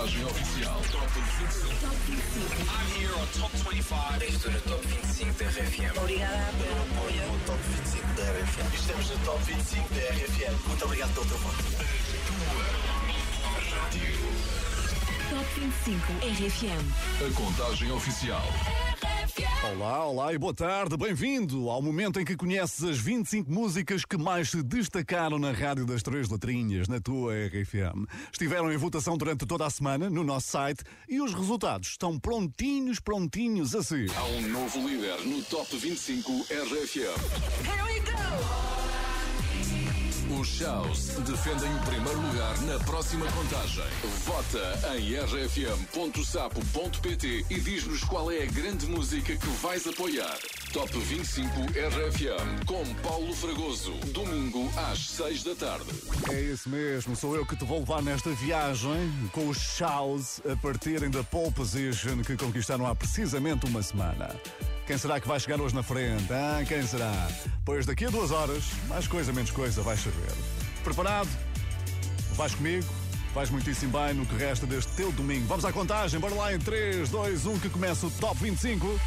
contagem oficial. Top 25. Top 25. I'm here on Top 25. Estou no Top 25 da RFM. Obrigada pelo apoio. No Top 25 da RFM. Estamos no Top 25 da RFM. Muito obrigado pelo teu voto. Top 25 RFM. A contagem oficial. Olá, olá e boa tarde, bem-vindo ao momento em que conheces as 25 músicas que mais se destacaram na Rádio das Três Letrinhas, na tua RFM. Estiveram em votação durante toda a semana no nosso site e os resultados estão prontinhos, prontinhos assim. Há um novo líder no Top 25 RFM. Os Chaos defendem o primeiro lugar na próxima contagem. Vota em rfm.sapo.pt e diz-nos qual é a grande música que vais apoiar. Top 25 RFM com Paulo Fragoso. Domingo às 6 da tarde. É isso mesmo, sou eu que te vou levar nesta viagem com os Shows a partirem da pole position que conquistaram há precisamente uma semana. Quem será que vai chegar hoje na frente? Ah, quem será? Pois daqui a duas horas, mais coisa, menos coisa, vais saber. Preparado? Vais comigo? Vais muitíssimo bem no que resta deste teu domingo. Vamos à contagem, bora lá em 3, 2, 1, que começa o Top 25.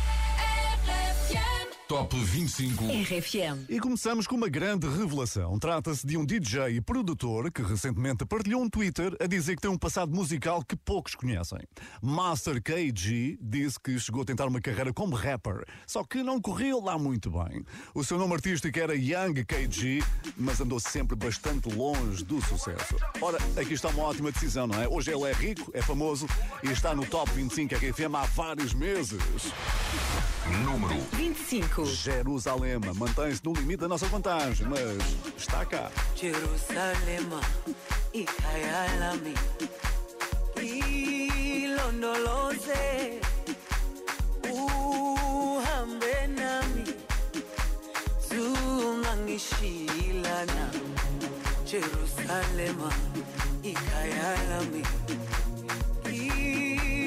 Top 25. RFM. E começamos com uma grande revelação. Trata-se de um DJ e produtor que recentemente partilhou um Twitter a dizer que tem um passado musical que poucos conhecem. Master KG disse que chegou a tentar uma carreira como rapper, só que não correu lá muito bem. O seu nome artístico era Young KG, mas andou sempre bastante longe do sucesso. Ora, aqui está uma ótima decisão, não é? Hoje ele é rico, é famoso e está no Top 25 RFM há vários meses. Número 25. Jerusalema mantém-se no limite da nossa vantagem, mas está cá. Jerusalema ikhaya lami ilondoloze uhambe nami. Zungangishilana Jerusalema ikhaya lami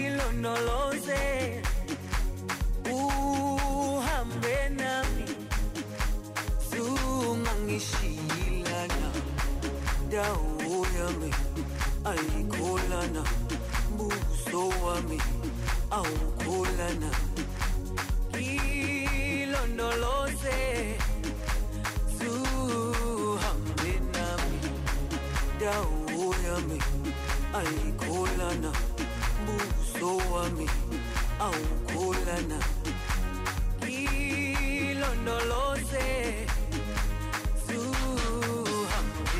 ilondoloze uhambe nami zungangishilana dawo yami ayikholana buso wami awukholana ilondoloze zuhambe nami dawo yami ayikholana buso wami awukholana ilondoloze zuhambe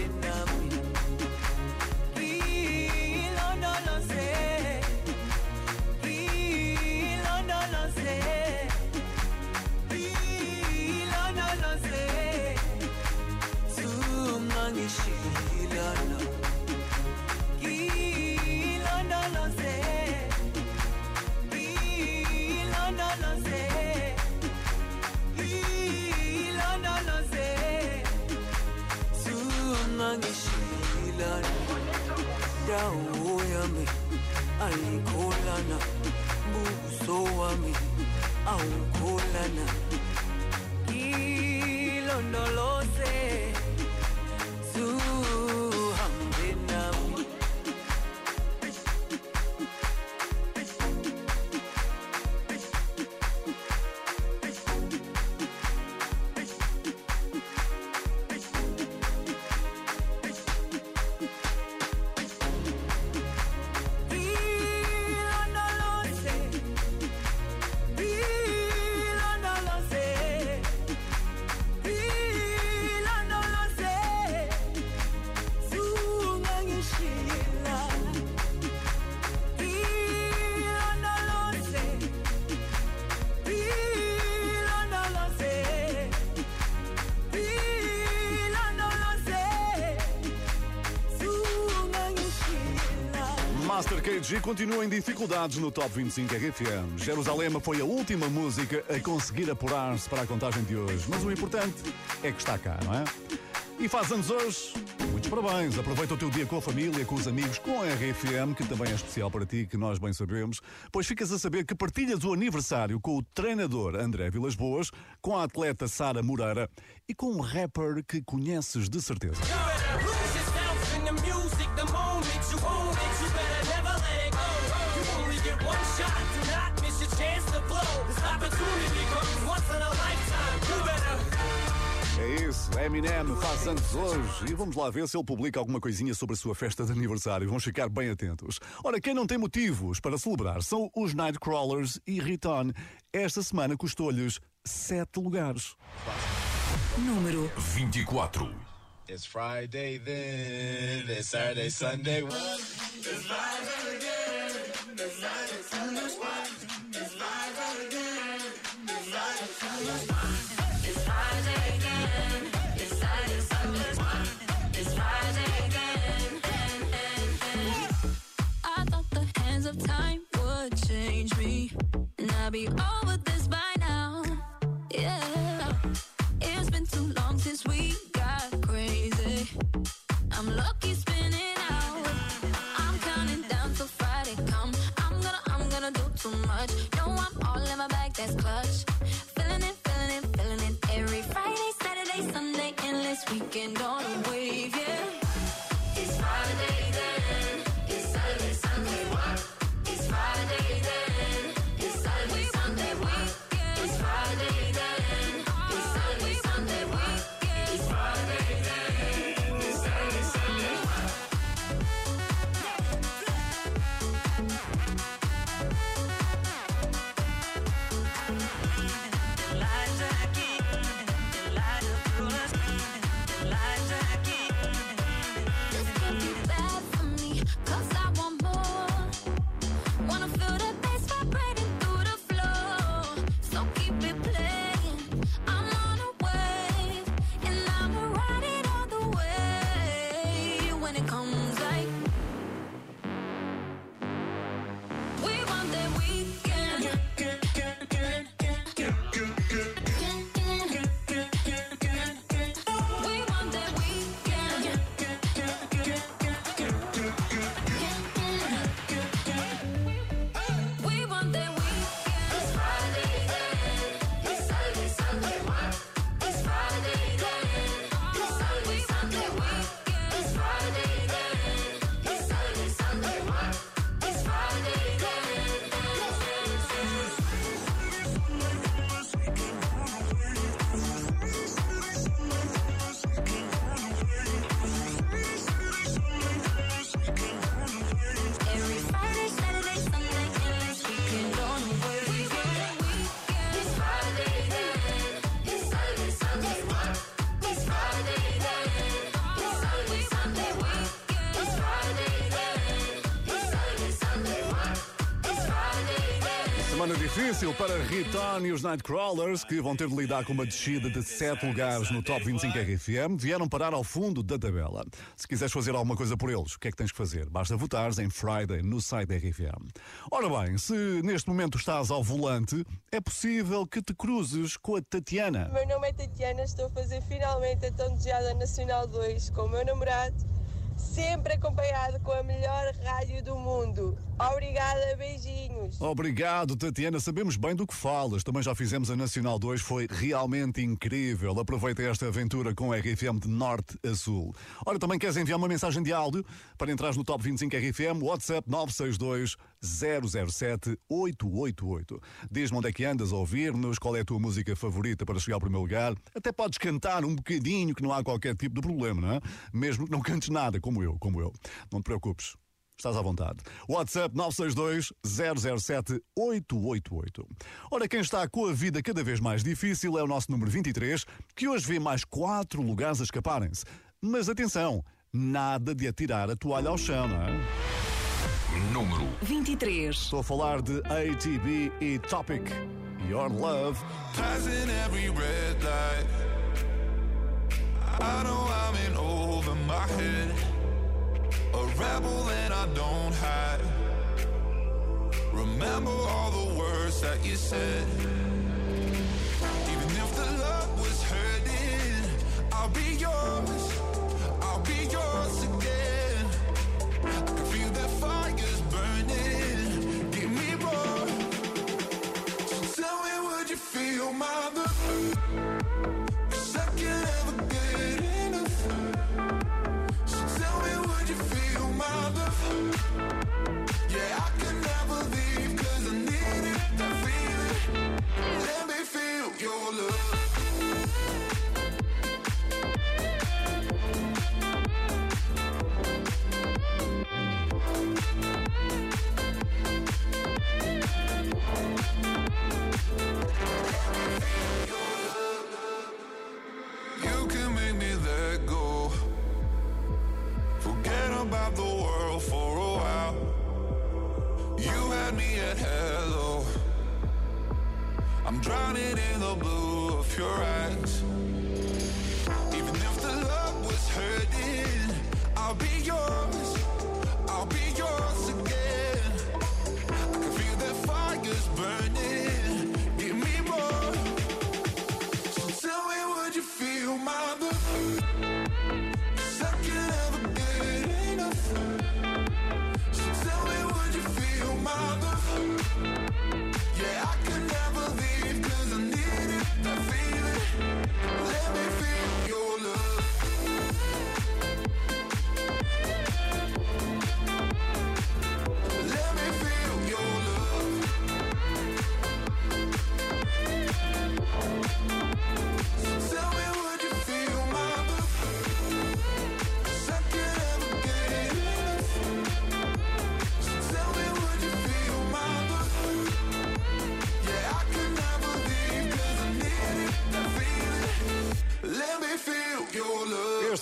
KG continua em dificuldades no Top 25 RFM. Jerusalema foi a última música a conseguir apurar-se para a contagem de hoje. Mas o importante é que está cá, não é? E faz anos hoje. Muitos parabéns. Aproveita o teu dia com a família, com os amigos, com a RFM, que também é especial para ti, que nós bem sabemos. Pois ficas a saber que partilhas o aniversário com o treinador André Vilas Boas, com a atleta Sara Moreira e com um rapper que conheces de certeza. É isso, Eminem faz anos hoje e vamos lá ver se ele publica alguma coisinha sobre a sua festa de aniversário. Vamos ficar bem atentos. Ora, quem não tem motivos para celebrar são os Nightcrawlers e Riton. Esta semana custou-lhes sete lugares. Número 24. It's Friday then, it's Saturday, Sunday. I and I'd be over Semana difícil para Riton e os Nightcrawlers, que vão ter de lidar com uma descida de 7 lugares no Top 25 RFM, vieram parar ao fundo da tabela. Se quiseres fazer alguma coisa por eles, o que é que tens que fazer? Basta votares em Friday no site da RFM. Ora bem, se neste momento estás ao volante, é possível que te cruzes com a Tatiana. Meu nome é Tatiana, estou a fazer finalmente a tão desejada Nacional 2 com o meu namorado, sempre acompanhado com a melhor rádio do mundo. Obrigada, beijinhos. Obrigado, Tatiana. Sabemos bem do que falas. Também já fizemos a Nacional 2, foi realmente incrível. Aproveita esta aventura com a RFM de norte a sul. Ora, também queres enviar uma mensagem de áudio para entrar no Top 25 RFM? WhatsApp 962 007 888. Diz-me onde é que andas a ouvir-nos, qual é a tua música favorita para chegar ao primeiro lugar. Até podes cantar um bocadinho, que não há qualquer tipo de problema, não é? Mesmo que não cantes nada, como eu, como eu. Não te preocupes. Estás à vontade. WhatsApp 962 007 888. Ora, quem está com a vida cada vez mais difícil é o nosso número 23, que hoje vê mais quatro lugares a escaparem-se. Mas atenção, nada de atirar a toalha ao chão, não é? Número 23. Estou a falar de ATB e Topic. Your Love. Passing every red light. I know I'm in over my head. A rebel and I don't hide. Remember all the words that you said. Even if the love was hurting, I'll be yours.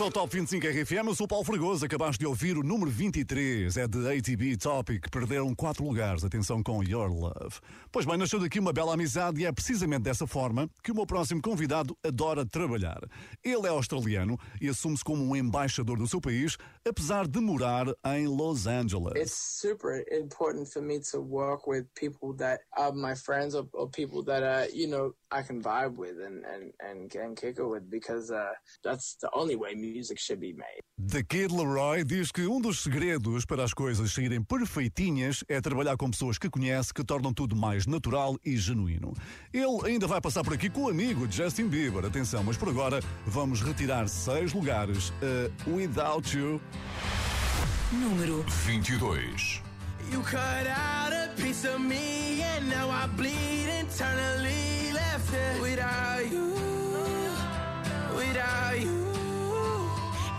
Love. Este é o Top 25 RFM, eu sou o Paulo Fregoso, acabaste de ouvir o número 23, é de ATB Topic, perderam 4 lugares, atenção com Your Love. Pois bem, nasceu daqui uma bela amizade e é precisamente dessa forma que o meu próximo convidado adora trabalhar. Ele é australiano e assume-se como um embaixador do seu país, apesar de morar em Los Angeles. It's super important for me to work with people that are my friends or, or people that uh, you know I can vibe with and and and, and kick it with because uh, that's the only way music should be made. The Kid Leroy diz que um dos segredos para as coisas saírem perfeitinhas é trabalhar com pessoas que conhece, que tornam tudo mais natural e genuíno. Ele ainda vai passar por aqui com o amigo Justin Bieber. Atenção, mas por agora vamos retirar seis lugares a Without You. Número 22. You cut out a piece of me and now I bleed internally left without you, without you.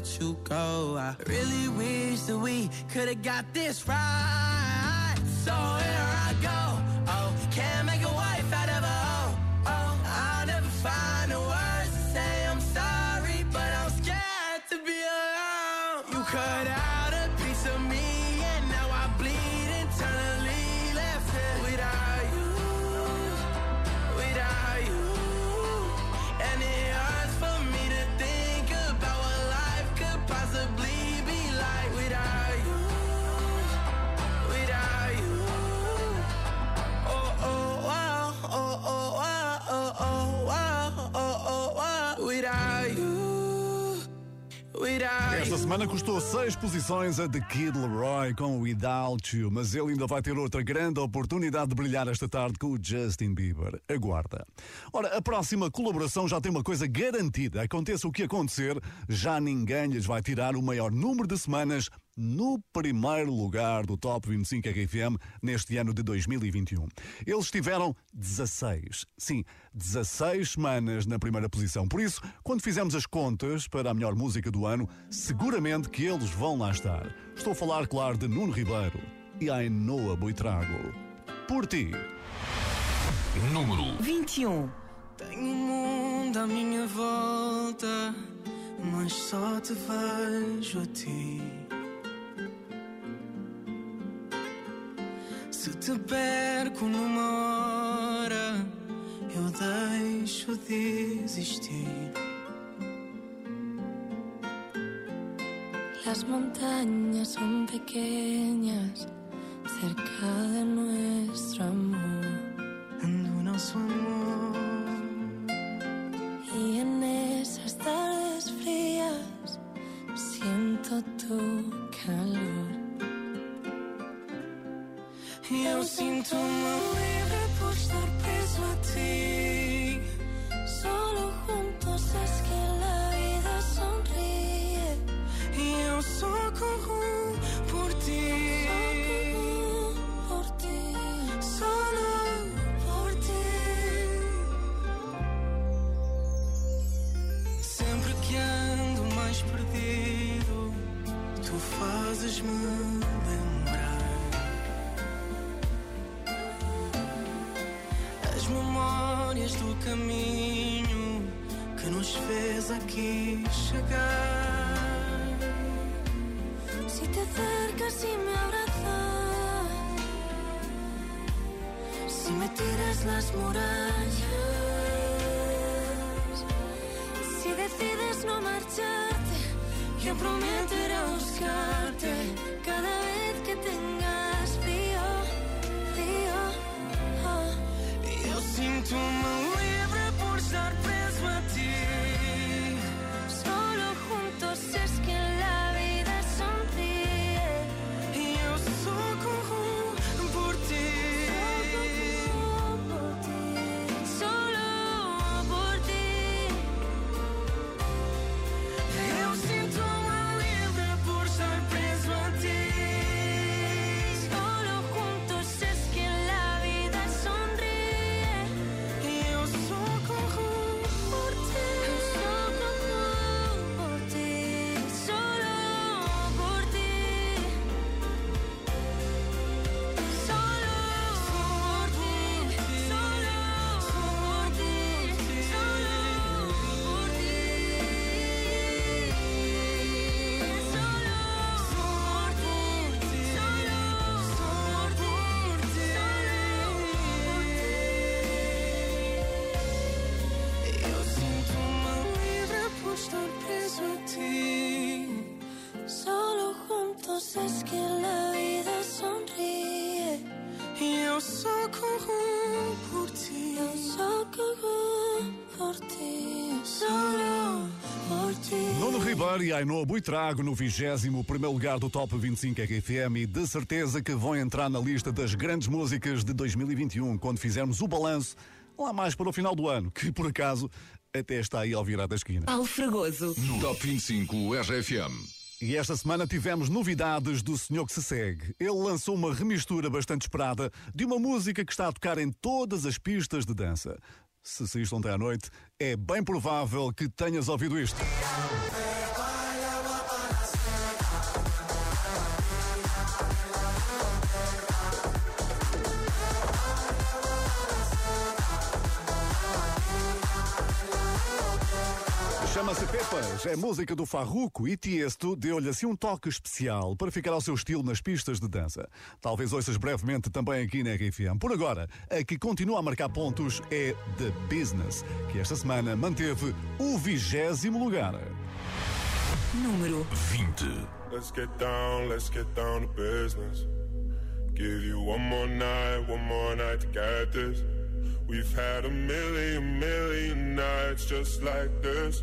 let you go. I really wish that we could've got this right. So here I go. Oh, can't make semana custou seis posições a The Kid Leroy com Without You, mas ele ainda vai ter outra grande oportunidade de brilhar esta tarde com o Justin Bieber. Aguarda. Ora, a próxima colaboração já tem uma coisa garantida. Aconteça o que acontecer, já ninguém lhes vai tirar o maior número de semanas no primeiro lugar do Top 25 RFM neste ano de 2021. Eles tiveram 16, sim, 16 semanas na primeira posição. Por isso, quando fizemos as contas para a melhor música do ano, seguramente que eles vão lá estar. Estou a falar, claro, de Nuno Ribeiro e Ainoa Boitrago. Por ti. Número 21. Tenho um mundo à minha volta, mas só te vejo a ti. Se te perco numa hora, eu deixo de existir. Las montañas son pequeñas cerca de nuestro amor. Do nosso amor. Y en esas tardes frías siento tu calor. E eu sinto-me livre por estar preso a ti. Solo juntos es que la vida sonríe. E eu só corro por ti. Por ti. Solo por ti. Sempre que ando mais perdido, tu fazes-me memórias do caminho que nos fez aqui chegar. Si te acercas y me abrazas, si me tiras las murallas, si decides no marcharte, yo a buscarte cada vez que tengas Eu sinto-me livre por Ribeiro e Ainhoa Buitrago no 21 primeiro lugar do Top 25 RFM e de certeza que vão entrar na lista das grandes músicas de 2021 quando fizermos o balanço lá mais para o final do ano, que por acaso até está aí ao virar da esquina. Paulo Fragoso. No Top 25 RFM. E esta semana tivemos novidades do Senhor que se segue. Ele lançou uma remistura bastante esperada de uma música que está a tocar em todas as pistas de dança. Se saíste ontem à noite, é bem provável que tenhas ouvido isto. Chama-se Pepas, é música do Farruco e Tiesto deu-lhe assim um toque especial para ficar ao seu estilo nas pistas de dança. Talvez ouças brevemente também aqui na RFM. Por agora, a que continua a marcar pontos é The Business, que esta semana manteve o vigésimo lugar. Número 20. Let's get down, let's get down to business. Give you one more night, one more night to get this. We've had a million, million nights just like this.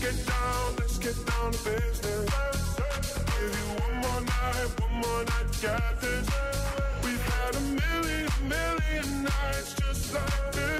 Get down, let's get down to business. Give you one more night, one more night, this. We've had a million, million nights just like this.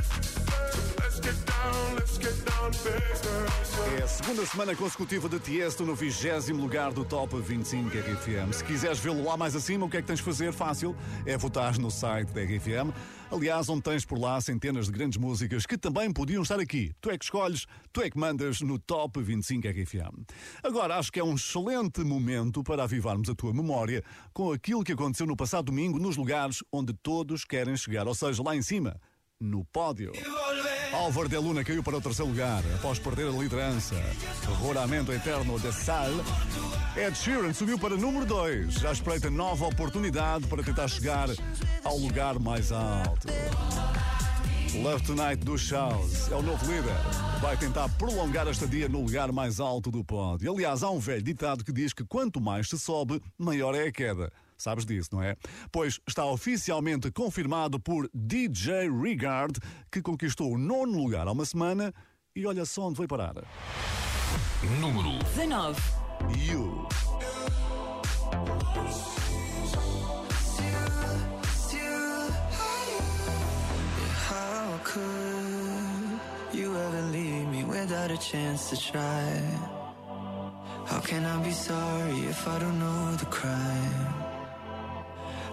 É a segunda semana consecutiva de Tiesto no vigésimo lugar do Top 25 RFM. Se quiseres vê-lo lá mais acima, o que é que tens de fazer? Fácil, é votar no site da RFM. Aliás, onde tens por lá centenas de grandes músicas que também podiam estar aqui. Tu é que escolhes, tu é que mandas no Top 25 RFM. Agora, acho que é um excelente momento para avivarmos a tua memória com aquilo que aconteceu no passado domingo nos lugares onde todos querem chegar, ou seja, lá em cima, no pódio. Álvaro de Luna caiu para o terceiro lugar após perder a liderança. Roramento Eterno de Sal. Ed Sheeran subiu para número 2. Já espreita nova oportunidade para tentar chegar ao lugar mais alto. Love Tonight do Shouse é o novo líder. Vai tentar prolongar a estadia no lugar mais alto do pódio. Aliás, há um velho ditado que diz que quanto mais se sobe, maior é a queda. Sabes disso, não é? Pois está oficialmente confirmado por DJ Regard, que conquistou o nono lugar há uma semana e olha só onde foi parar. Número 19. You. How could you ever leave me without a chance to try? How can I be sorry if I don't know the crime?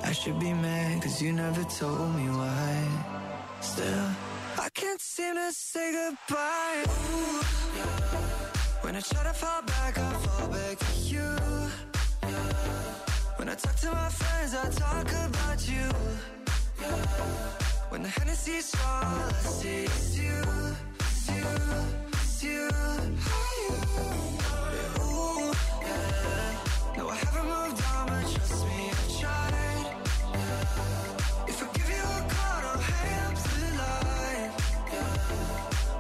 I should be mad cause you never told me why. Still, I can't seem to say goodbye. Ooh. When I try to fall back, I fall back to you. When I talk to my friends, I talk about you. When the Hennessy's strong, all I see is you, is you, is you. Ooh. No, I haven't moved on, but trust me, I tried.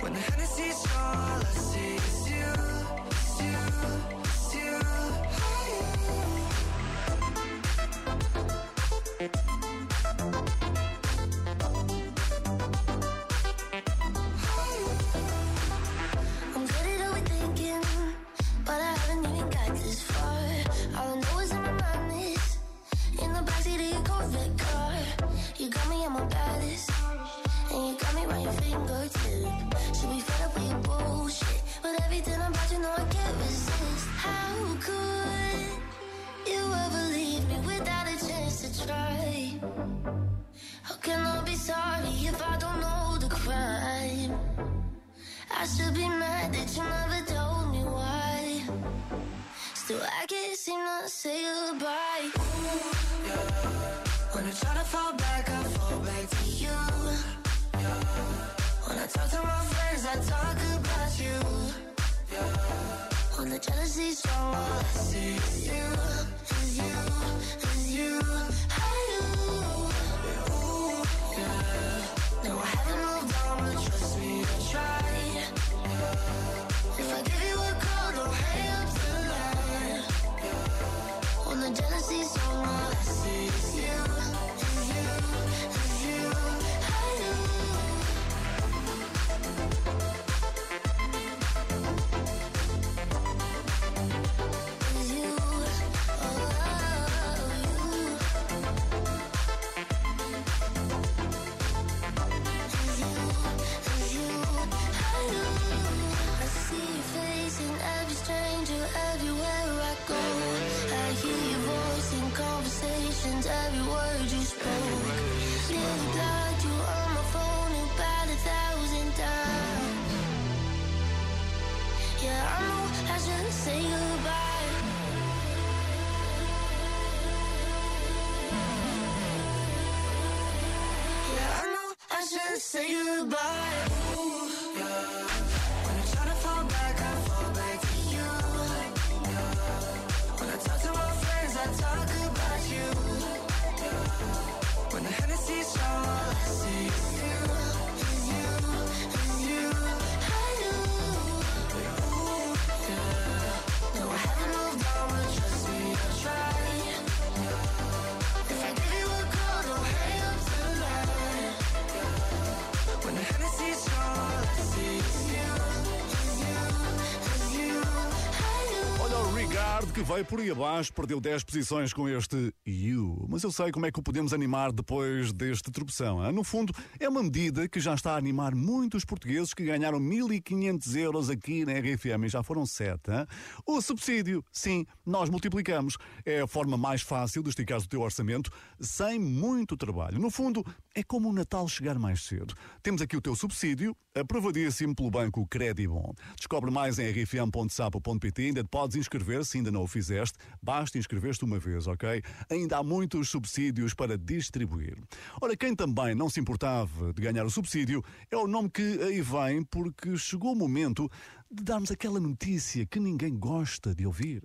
When the Hennessy's all I see is you, is you, is you. I'm say goodbye. When I try to fall back, I fall back to you. When I talk to my friends, I talk about you. When the Hennessy's I see you, you. Que veio por aí abaixo, perdeu 10 posições com este You. Mas eu sei como é que o podemos animar depois deste tropeção. hein? No fundo, é uma medida que já está a animar muitos portugueses que ganharam 1.500 euros aqui na RFM e já foram 7. O subsídio, sim, nós multiplicamos. É a forma mais fácil de esticar o teu orçamento sem muito trabalho. No fundo, é como o Natal chegar mais cedo. Temos aqui o teu subsídio, aprovadíssimo pelo banco Credibon. Descobre mais em rfm.sapo.pt. Ainda podes inscrever, se ainda não o fizeste. Basta inscrever-te uma vez, ok? Ainda há muitos subsídios para distribuir. Ora, quem também não se importava de ganhar o subsídio é o nome que aí vem, porque chegou o momento de darmos aquela notícia que ninguém gosta de ouvir.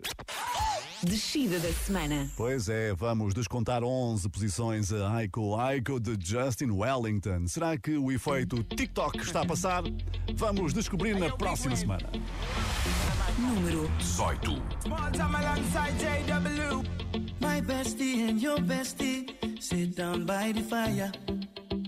Descida da semana. Pois é, vamos descontar 11 posições a Aiko Aiko de Justin Wellington. Será que o efeito TikTok está a passar? Vamos descobrir na próxima semana. Número 18. Small time alongside JW. My bestie and your bestie sit down by the fire.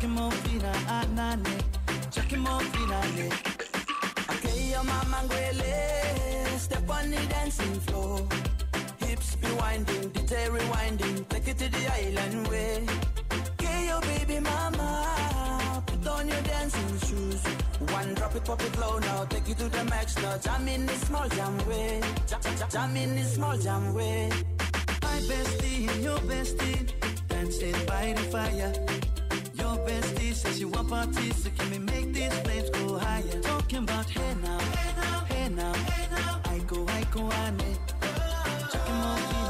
Chucking more fina, anane. Chucking more fina, ane. Okay, your mama ngwele. Step on the dancing floor. Hips be winding, detail rewinding. Take it to the island way. Okay, your baby mama. Put on your dancing shoes. One drop it, pop it low now. Take it to the max now. Jam in this small jam way. Jam, jam, in this small jam way. My bestie and your bestie dancing by the fire. Bestie says she want parties, so can we make these flames go higher? Talking about hey now, hey now, hey now, hey now. I go, I go, ane. Chucking more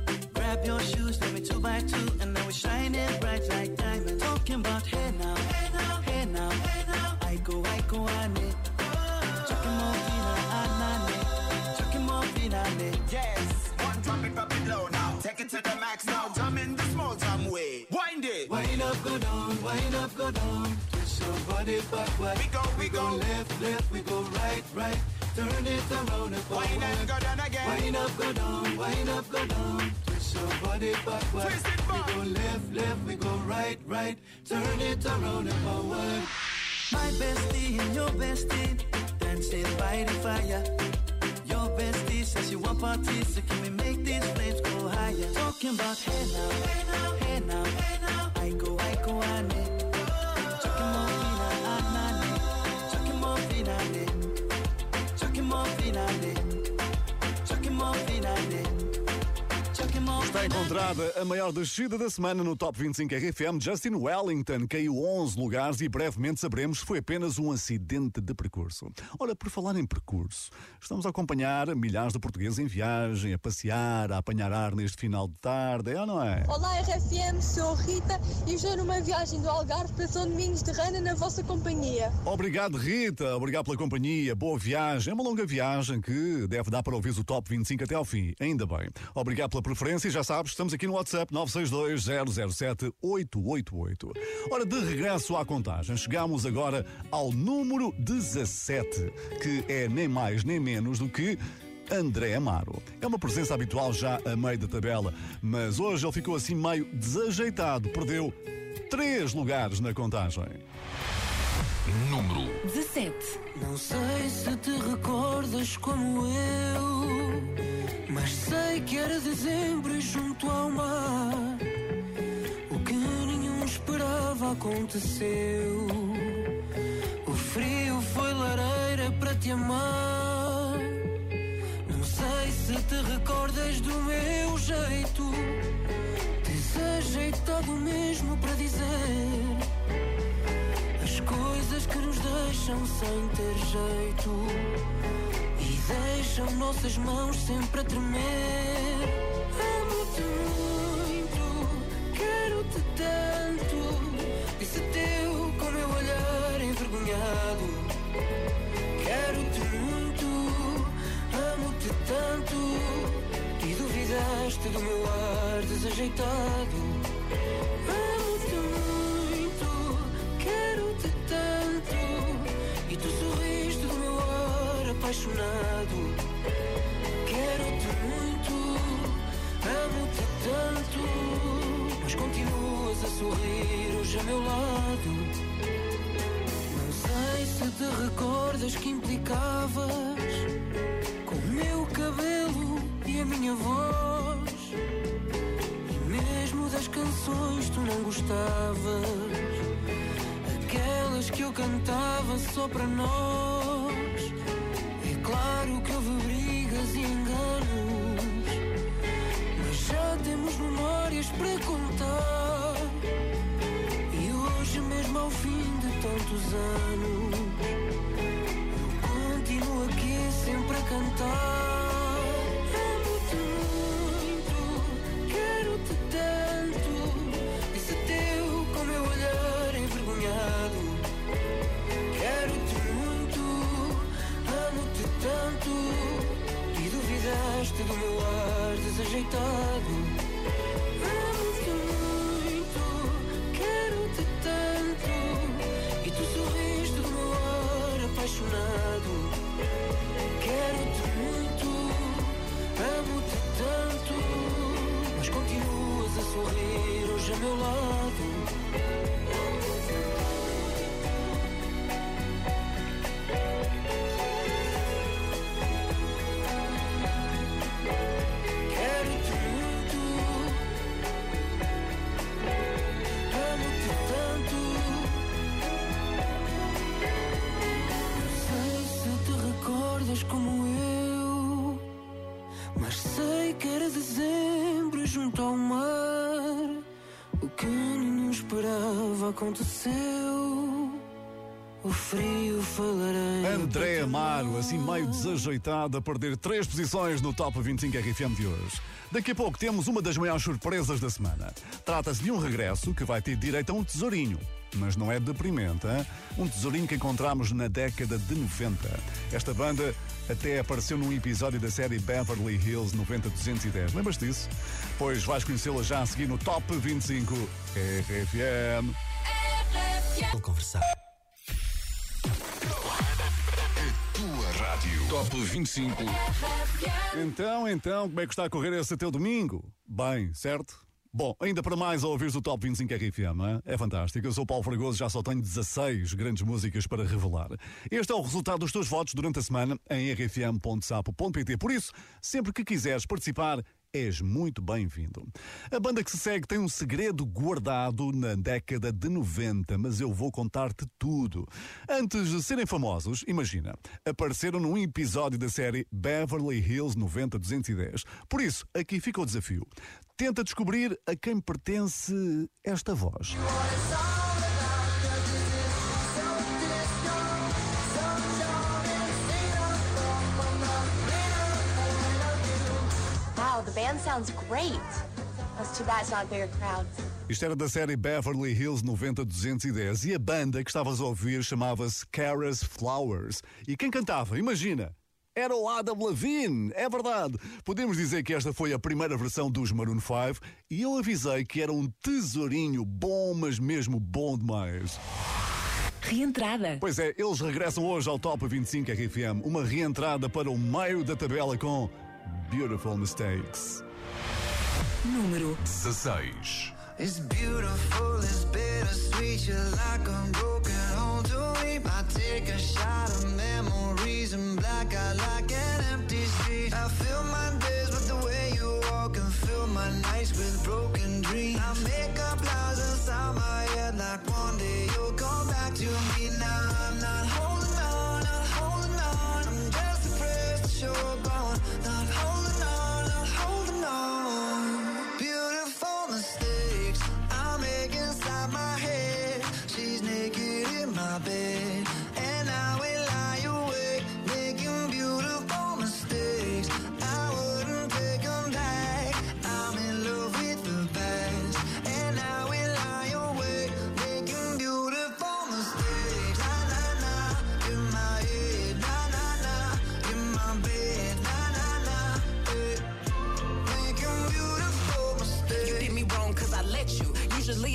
Grab your shoes, let me two by two, and now we're shining bright like diamonds. Talking about hey now, hey now, hey now, hey now. I go, I go, ane. Chucking more fina, anane. Chucking more fina. Yes, one drop it, drop it low now Take it to the max now, jump in the small jam way Wind it Wind up, go down, wind up, go down. Twist your body backward. We go, we go. left, left, we go right, right. Turn it around and forward. Wind and go down again Wind up, go down, wind up, go down. Twist your body backward. Twist it back. We go left, left, we go right, right. Turn it around and forward. My bestie and your bestie dancing by the fire. Your bestie says she want parties, so can we make these flames go higher? Talking about hey now, hey now, hey now, hey now. I go, I go, ane. Chucking more fina, anane. Chucking more fina, ane. Chucking more fina, ane. Chucking more fina, ane. Chucking more Está encontrada a maior descida da semana no Top 25 RFM. Justin Wellington caiu 11 lugares e brevemente saberemos se foi apenas um acidente de percurso. Ora, por falar em percurso, estamos a acompanhar milhares de portugueses em viagem, a passear, a apanhar ar neste final de tarde, é ou não é? Olá RFM, sou Rita e estou numa viagem do Algarve para São Domingos de Rana na vossa companhia. Obrigado, Rita. Obrigado pela companhia. Boa viagem. É uma longa viagem que deve dar para ouvir o Top 25 até ao fim. Ainda bem. Obrigado pela preferência já sabes, estamos aqui no WhatsApp 962-007-888. Ora, de regresso à contagem, chegamos agora ao número 17, que é nem mais nem menos do que André Amaro. É uma presença habitual já a meio da tabela, mas hoje ele ficou assim meio desajeitado, perdeu três lugares na contagem. Número 17. Não sei se te recordas como eu, mas sei que era dezembro e junto ao mar. O que nenhum esperava aconteceu. O frio foi lareira para te amar. Não sei se te recordas do meu jeito. Desajeitado mesmo para dizer coisas que nos deixam sem ter jeito e deixam nossas mãos sempre a tremer. Amo-te muito, quero-te tanto. Disse teu com meu olhar envergonhado. Quero-te muito, amo-te tanto. E duvidaste do meu ar desajeitado. Apaixonado. Quero-te muito, amo-te tanto. Mas continuas a sorrir hoje a meu lado. Não sei se te recordas que implicavas com o meu cabelo e a minha voz. E mesmo das canções tu não gostavas. Aquelas que eu cantava só para nós. Claro que houve brigas e enganos. Mas já temos memórias para contar. E hoje, mesmo ao fim de tantos anos, eu continuo aqui sempre a cantar. Aconteceu. O frio falarei. André Amaro, assim meio desajeitado, a perder três posições no Top 25 RFM de hoje. Daqui a pouco temos uma das maiores surpresas da semana. Trata-se de um regresso que vai ter direito a um tesourinho. Mas não é deprimente, hein? Um tesourinho que encontramos na década de 90. Esta banda até apareceu num episódio da série Beverly Hills 90210. Lembras disso? Pois vais conhecê-la já a seguir no Top 25 RFM. Vou conversar. Tua rádio. Top 25. Então, então, como é que está a correr esse teu domingo? Bem, certo? Bom, ainda para mais a ouvires o Top 25 RFM, é? é fantástico. Eu sou o Paulo Fragoso, já só tenho 16 grandes músicas para revelar. Este é o resultado dos teus votos durante a semana em rfm.sapo.pt. Por isso, sempre que quiseres participar, és muito bem-vindo. A banda que se segue tem um segredo guardado na década de 90, mas eu vou contar-te tudo. Antes de serem famosos, imagina, apareceram num episódio da série Beverly Hills 90210. Por isso, aqui fica o desafio. Tenta descobrir a quem pertence esta voz. The band sounds great. That's too bad it's not a bigger crowd. Isto era da série Beverly Hills 90210 e a banda que estavas a ouvir chamava-se Kara's Flowers. E quem cantava, imagina, era o Adam Levine, é verdade. Podemos dizer que esta foi a primeira versão dos Maroon 5 e eu avisei que era um tesourinho bom, mas mesmo bom demais. Reentrada. Pois é, eles regressam hoje ao Top 25 RFM, uma reentrada para o meio da tabela com Beautiful Mistakes. Número 16. It's beautiful, it's bittersweet. You're like a broken home to me. I take a shot of memories and black out like an empty street. I fill my days with the way you walk and fill my nights with broken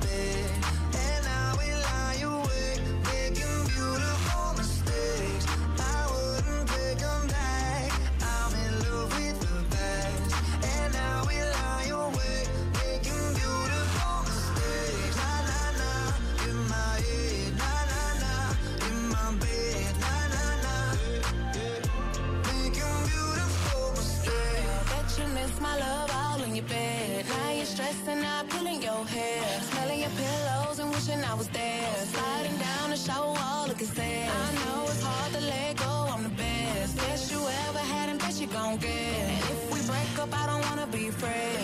Bed, wanna be friends.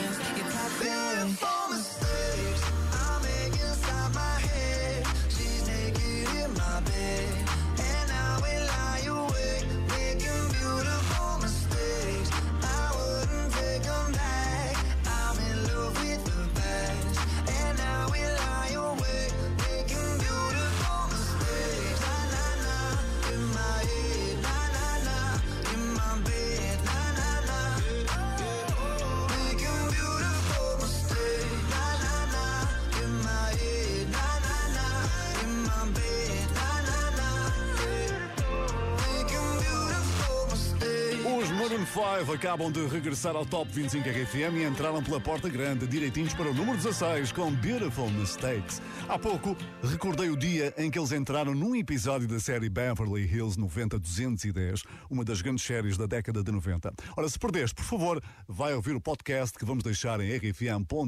5 acabam de regressar ao Top 25 RFM e entraram pela porta grande, direitinhos para o número 16, com Beautiful Mistakes. Há pouco, recordei o dia em que eles entraram num episódio da série Beverly Hills 90-210, uma das grandes séries da década de 90. Ora, se perdeste, por favor, vai ouvir o podcast que vamos deixar em rfm.sapo.pt.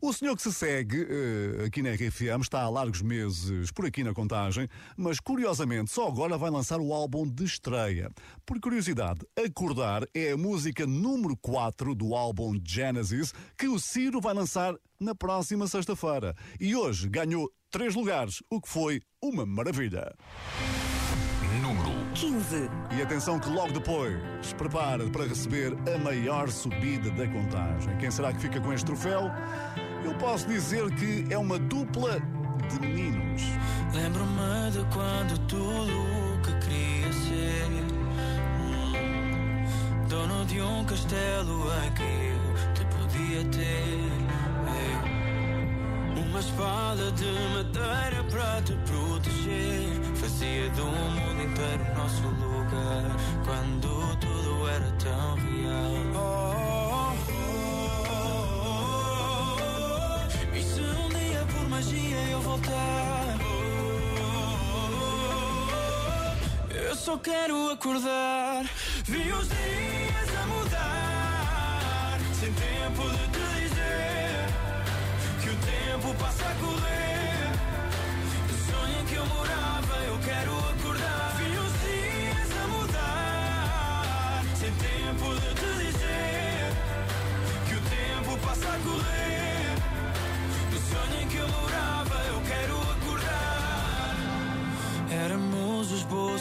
O senhor que se segue eh, aqui na RFM está há largos meses por aqui na contagem, mas curiosamente só agora vai lançar o álbum de estreia. Por curiosidade, Acordar é a música número 4 do álbum Genesis que o Ciro vai lançar na próxima sexta-feira. E hoje ganhou três lugares, o que foi uma maravilha. Número 15. E atenção que logo depois prepara para receber a maior subida da contagem. Quem será que fica com este troféu? Eu posso dizer que é uma dupla de meninos. Lembro-me de quando tudo o que queria ser hum, Dono de um castelo em que eu te podia ter. Uma espada de madeira para te proteger Fazia do mundo inteiro nosso lugar Quando tudo era tão real oh, E se um dia por magia eu voltar? Eu só quero acordar. Vi os dias a mudar. Sem tempo de te dizer Que o tempo passa a correr. O sonho em que eu morava Eu quero acordar. Vi os dias a mudar. Sem tempo de te dizer Que o tempo passa a correr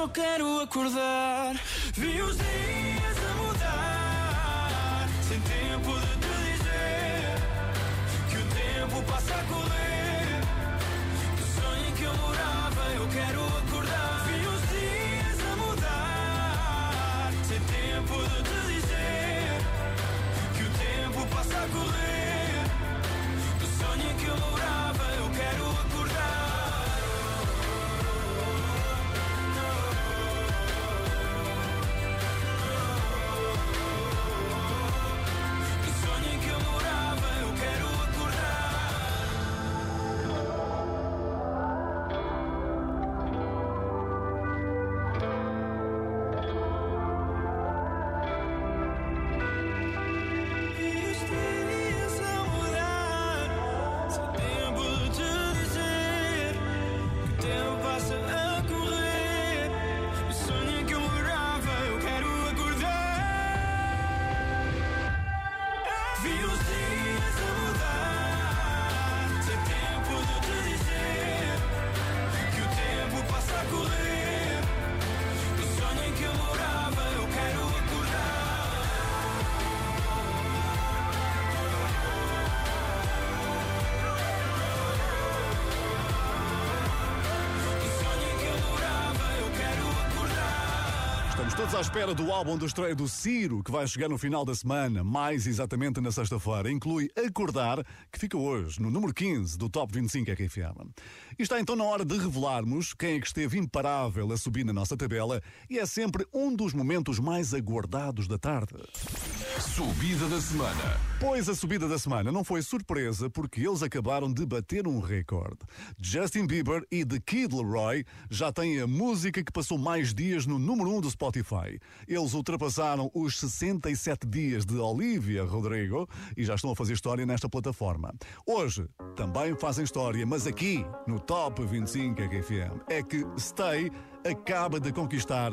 Só quero acordar. Vi os dias à espera do álbum de estreia do Ciro, que vai chegar no final da semana, mais exatamente na sexta-feira. Inclui Acordar, que fica hoje no número 15 do Top 25 RFM. E está então na hora de revelarmos quem é que esteve imparável a subir na nossa tabela e é sempre um dos momentos mais aguardados da tarde. Subida da semana. Pois a subida da semana não foi surpresa porque eles acabaram de bater um recorde. Justin Bieber e The Kid Leroy já têm a música que passou mais dias no número 1 do Spotify. Eles ultrapassaram os 67 dias de Olivia Rodrigo e já estão a fazer história nesta plataforma. Hoje também fazem história, mas aqui no Top 25 RFM é que Stay acaba de conquistar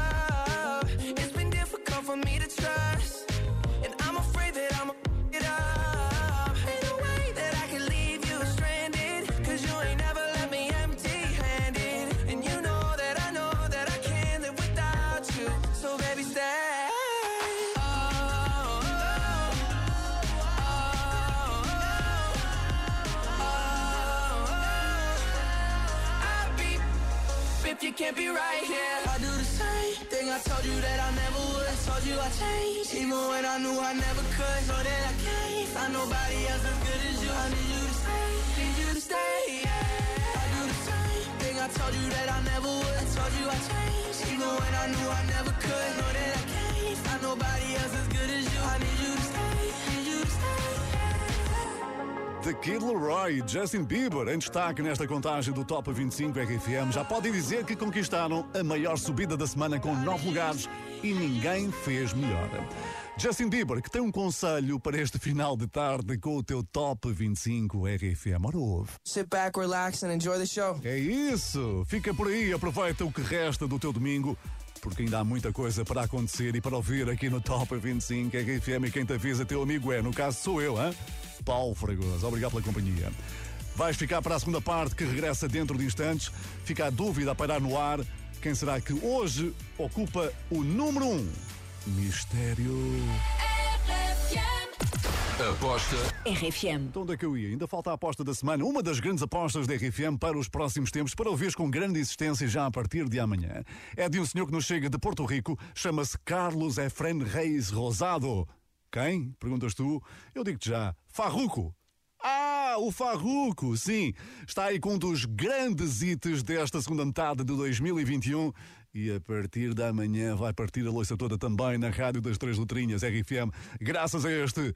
If you can't be right here. I do the same thing I told you that I never would. I told you I changed, even when I knew I never could. Know that I can't find nobody else as good as you. I need you to stay, need you to stay. Yeah. I do the same thing I told you that I never would. I told you I changed, even when I knew I never could. Know that I can't find nobody else as good as you. I need you to stay, The Kid Leroy e Justin Bieber em destaque nesta contagem do Top 25 RFM já podem dizer que conquistaram a maior subida da semana com nove lugares e ninguém fez melhor. Justin Bieber, que tem um conselho para este final de tarde com o teu Top 25 RFM. Ora ouve. Sit back, relax and enjoy the show. É isso! Fica por aí, aproveita o que resta do teu domingo, porque ainda há muita coisa para acontecer e para ouvir aqui no Top 25 RFM. Quem te avisa, teu amigo é, no caso sou eu, hein? Paulo Fragoso. Obrigado pela companhia. Vais ficar para a segunda parte que regressa dentro de instantes. Fica a dúvida a parar no ar. Quem será que hoje ocupa o número 1? Um? Mistério. Aposta RFM. Então onde é que eu ia? Ainda falta a aposta da semana, uma das grandes apostas da RFM para os próximos tempos, para ouvires com grande insistência já a partir de amanhã. É de um senhor que nos chega de Porto Rico, chama-se Carlos Efren Reis Rosado. Quem? Perguntas tu? Eu digo-te já. Farruco. Ah, o Farruco, sim. Está aí com um dos grandes hits desta segunda metade de 2021 e a partir da manhã vai partir a loiça toda também na Rádio das Três Letrinhas, RFM, graças a este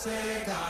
Sega.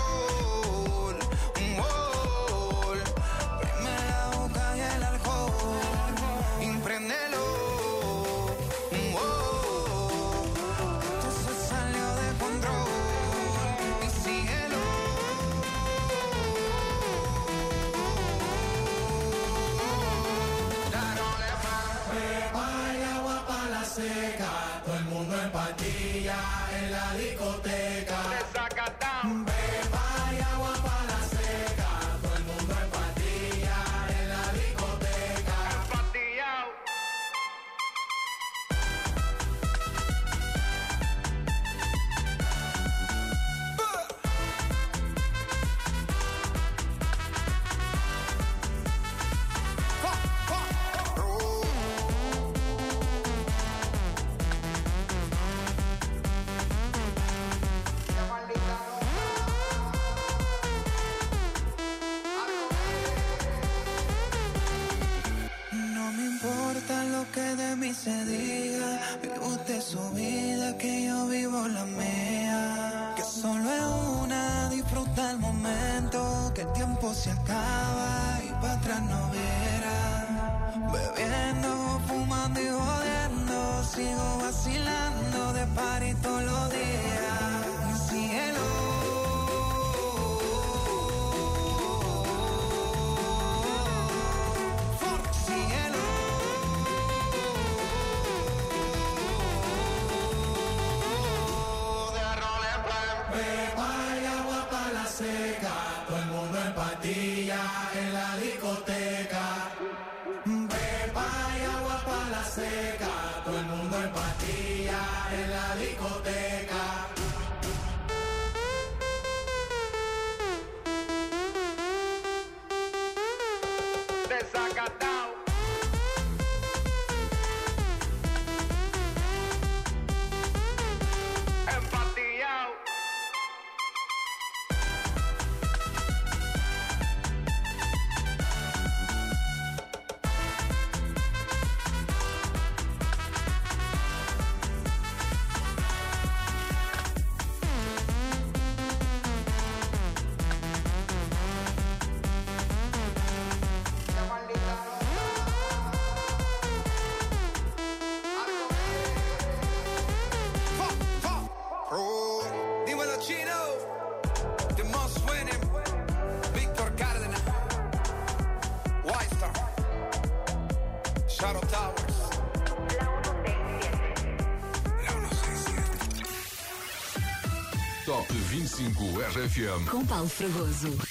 Com Paulo Fragoso.